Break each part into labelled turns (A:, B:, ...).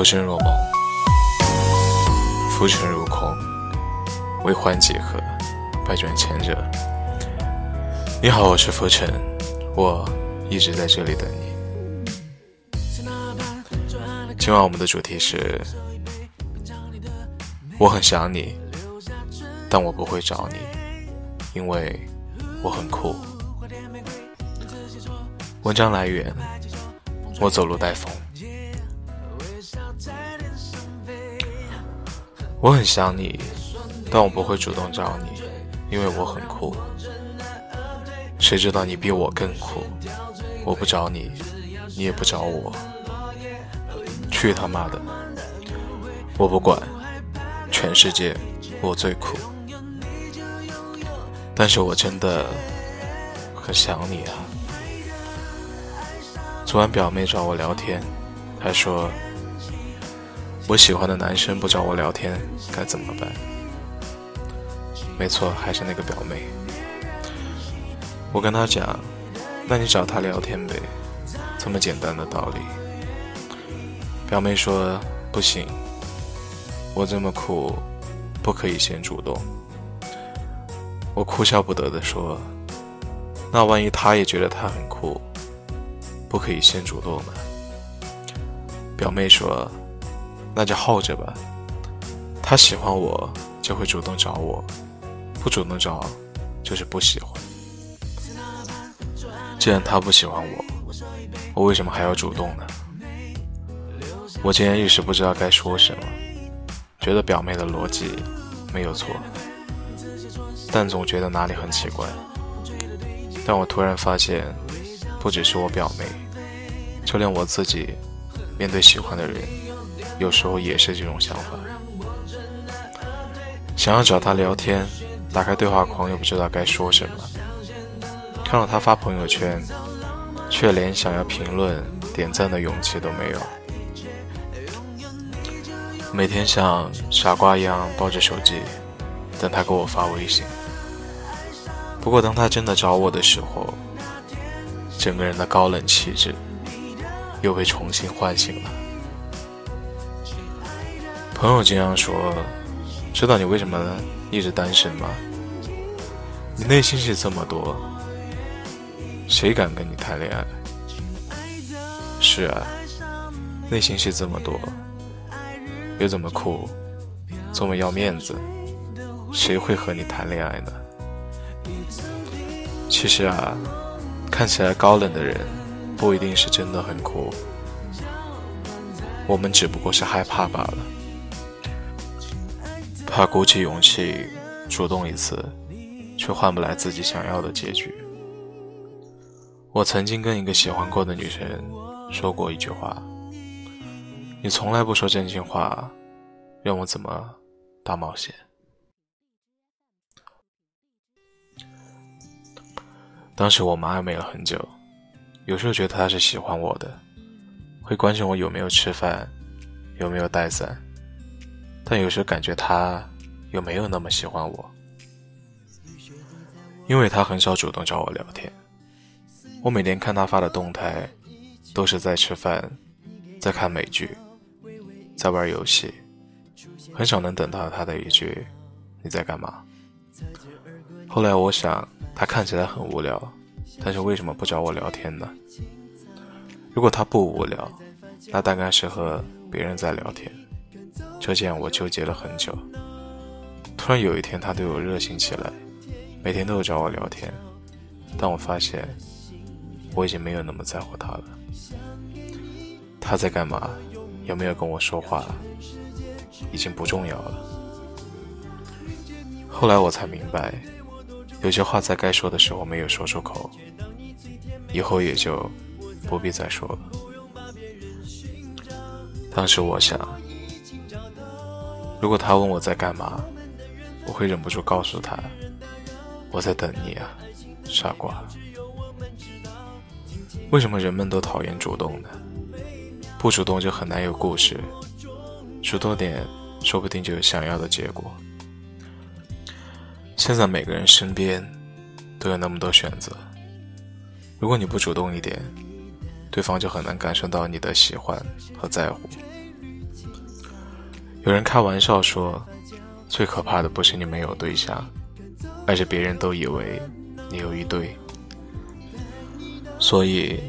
A: 浮生若梦，浮沉如空，为欢几何，百转千折。你好，我是浮沉，我一直在这里等你。今晚我们的主题是：我很想你，但我不会找你，因为我很酷。文章来源：我走路带风。我很想你，但我不会主动找你，因为我很酷。谁知道你比我更酷？我不找你，你也不找我。去他妈的！我不管，全世界我最酷。但是我真的很想你啊！昨晚表妹找我聊天，她说。我喜欢的男生不找我聊天，该怎么办？没错，还是那个表妹。我跟她讲，那你找他聊天呗，这么简单的道理。表妹说不行，我这么酷，不可以先主动。我哭笑不得的说，那万一他也觉得他很酷，不可以先主动呢？表妹说。那就耗着吧。他喜欢我，就会主动找我；不主动找，就是不喜欢。既然他不喜欢我，我为什么还要主动呢？我竟然一时不知道该说什么，觉得表妹的逻辑没有错，但总觉得哪里很奇怪。但我突然发现，不只是我表妹，就连我自己，面对喜欢的人。有时候也是这种想法，想要找他聊天，打开对话框又不知道该说什么。看到他发朋友圈，却连想要评论、点赞的勇气都没有。每天像傻瓜一样抱着手机，等他给我发微信。不过当他真的找我的时候，整个人的高冷气质又被重新唤醒了。朋友经常说：“知道你为什么一直单身吗？你内心戏这么多，谁敢跟你谈恋爱？”是啊，内心戏这么多，又这么酷，这么要面子，谁会和你谈恋爱呢？其实啊，看起来高冷的人，不一定是真的很酷，我们只不过是害怕罢了。他鼓起勇气主动一次，却换不来自己想要的结局。我曾经跟一个喜欢过的女生说过一句话：“你从来不说真心话，让我怎么大冒险？”当时我们暧昧了很久，有时候觉得他是喜欢我的，会关心我有没有吃饭，有没有带伞。但有时感觉他又没有那么喜欢我，因为他很少主动找我聊天。我每天看他发的动态，都是在吃饭，在看美剧，在玩游戏，很少能等到他的一句“你在干嘛”。后来我想，他看起来很无聊，但是为什么不找我聊天呢？如果他不无聊，那大概是和别人在聊天。这件，我纠结了很久。突然有一天，他对我热情起来，每天都有找我聊天。但我发现，我已经没有那么在乎他了。他在干嘛？有没有跟我说话？已经不重要了。后来我才明白，有些话在该说的时候没有说出口，以后也就不必再说了。当时我想。如果他问我在干嘛，我会忍不住告诉他：“我在等你啊，傻瓜。”为什么人们都讨厌主动呢？不主动就很难有故事，主动点说不定就有想要的结果。现在每个人身边都有那么多选择，如果你不主动一点，对方就很难感受到你的喜欢和在乎。有人开玩笑说，最可怕的不是你没有对象，而是别人都以为你有一对。所以，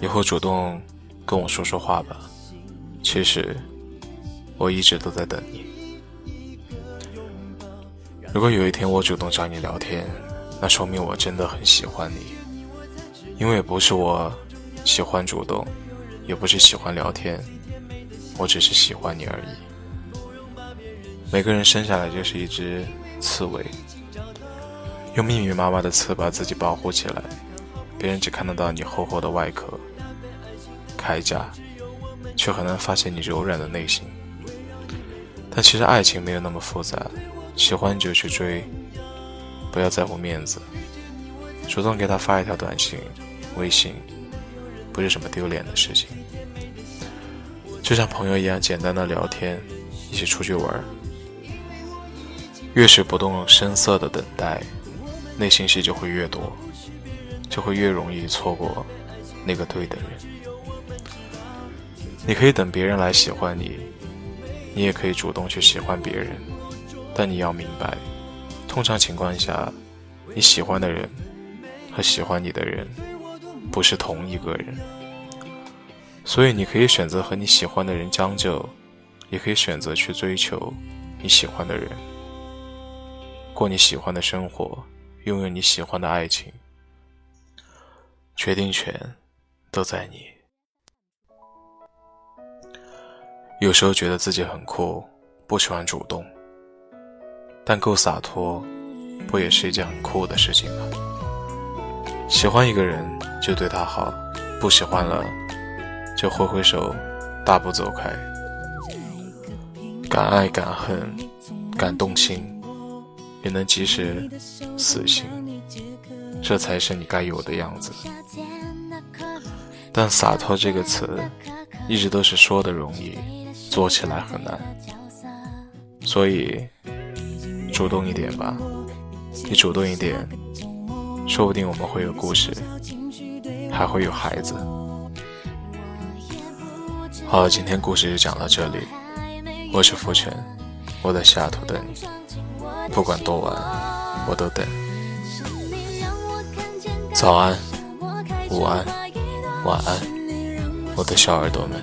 A: 以后主动跟我说说话吧。其实，我一直都在等你。如果有一天我主动找你聊天，那说明我真的很喜欢你。因为不是我喜欢主动，也不是喜欢聊天，我只是喜欢你而已。每个人生下来就是一只刺猬，用密密麻麻的刺把自己保护起来，别人只看得到你厚厚的外壳、铠甲，却很难发现你柔软的内心。但其实爱情没有那么复杂，喜欢就去追，不要在乎面子，主动给他发一条短信、微信，不是什么丢脸的事情，就像朋友一样简单的聊天，一起出去玩。越是不动声色的等待，内心戏就会越多，就会越容易错过那个对的人。你可以等别人来喜欢你，你也可以主动去喜欢别人，但你要明白，通常情况下，你喜欢的人和喜欢你的人不是同一个人。所以你可以选择和你喜欢的人将就，也可以选择去追求你喜欢的人。过你喜欢的生活，拥有你喜欢的爱情，决定权都在你。有时候觉得自己很酷，不喜欢主动，但够洒脱，不也是一件很酷的事情吗？喜欢一个人就对他好，不喜欢了就挥挥手，大步走开。敢爱敢恨，敢动心。也能及时死心，这才是你该有的样子。但洒脱这个词，一直都是说的容易，做起来很难。所以，主动一点吧，你主动一点，说不定我们会有故事，还会有孩子。好，今天故事就讲到这里。我是浮尘，我在西雅图等你。不管多晚，我都等。早安，午安，晚安，我的小耳朵们。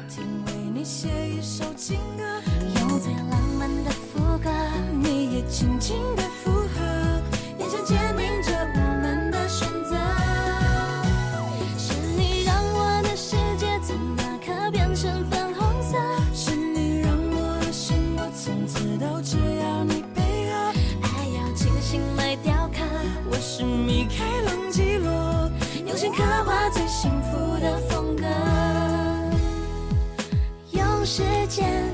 B: 时间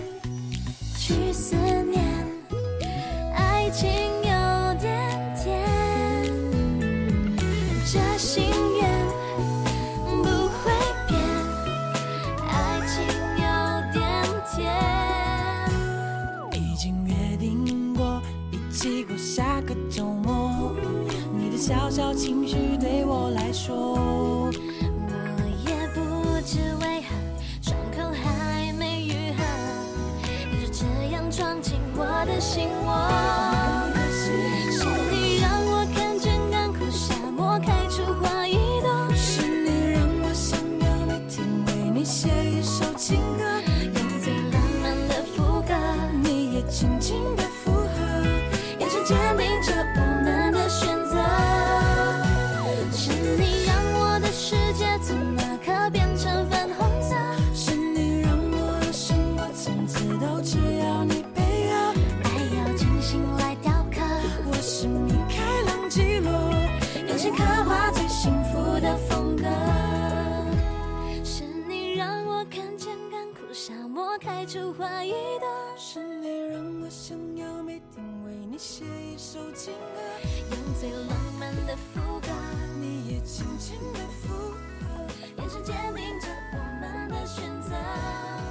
B: 去思念爱情有点甜这心愿不会变爱情有点甜已经约定过一起过下个周末。你的小小情绪对我来说我开出花一朵是你让我想要每天为你写一首情歌用最浪漫的副歌你也轻轻的附和眼神坚定着我们的选择。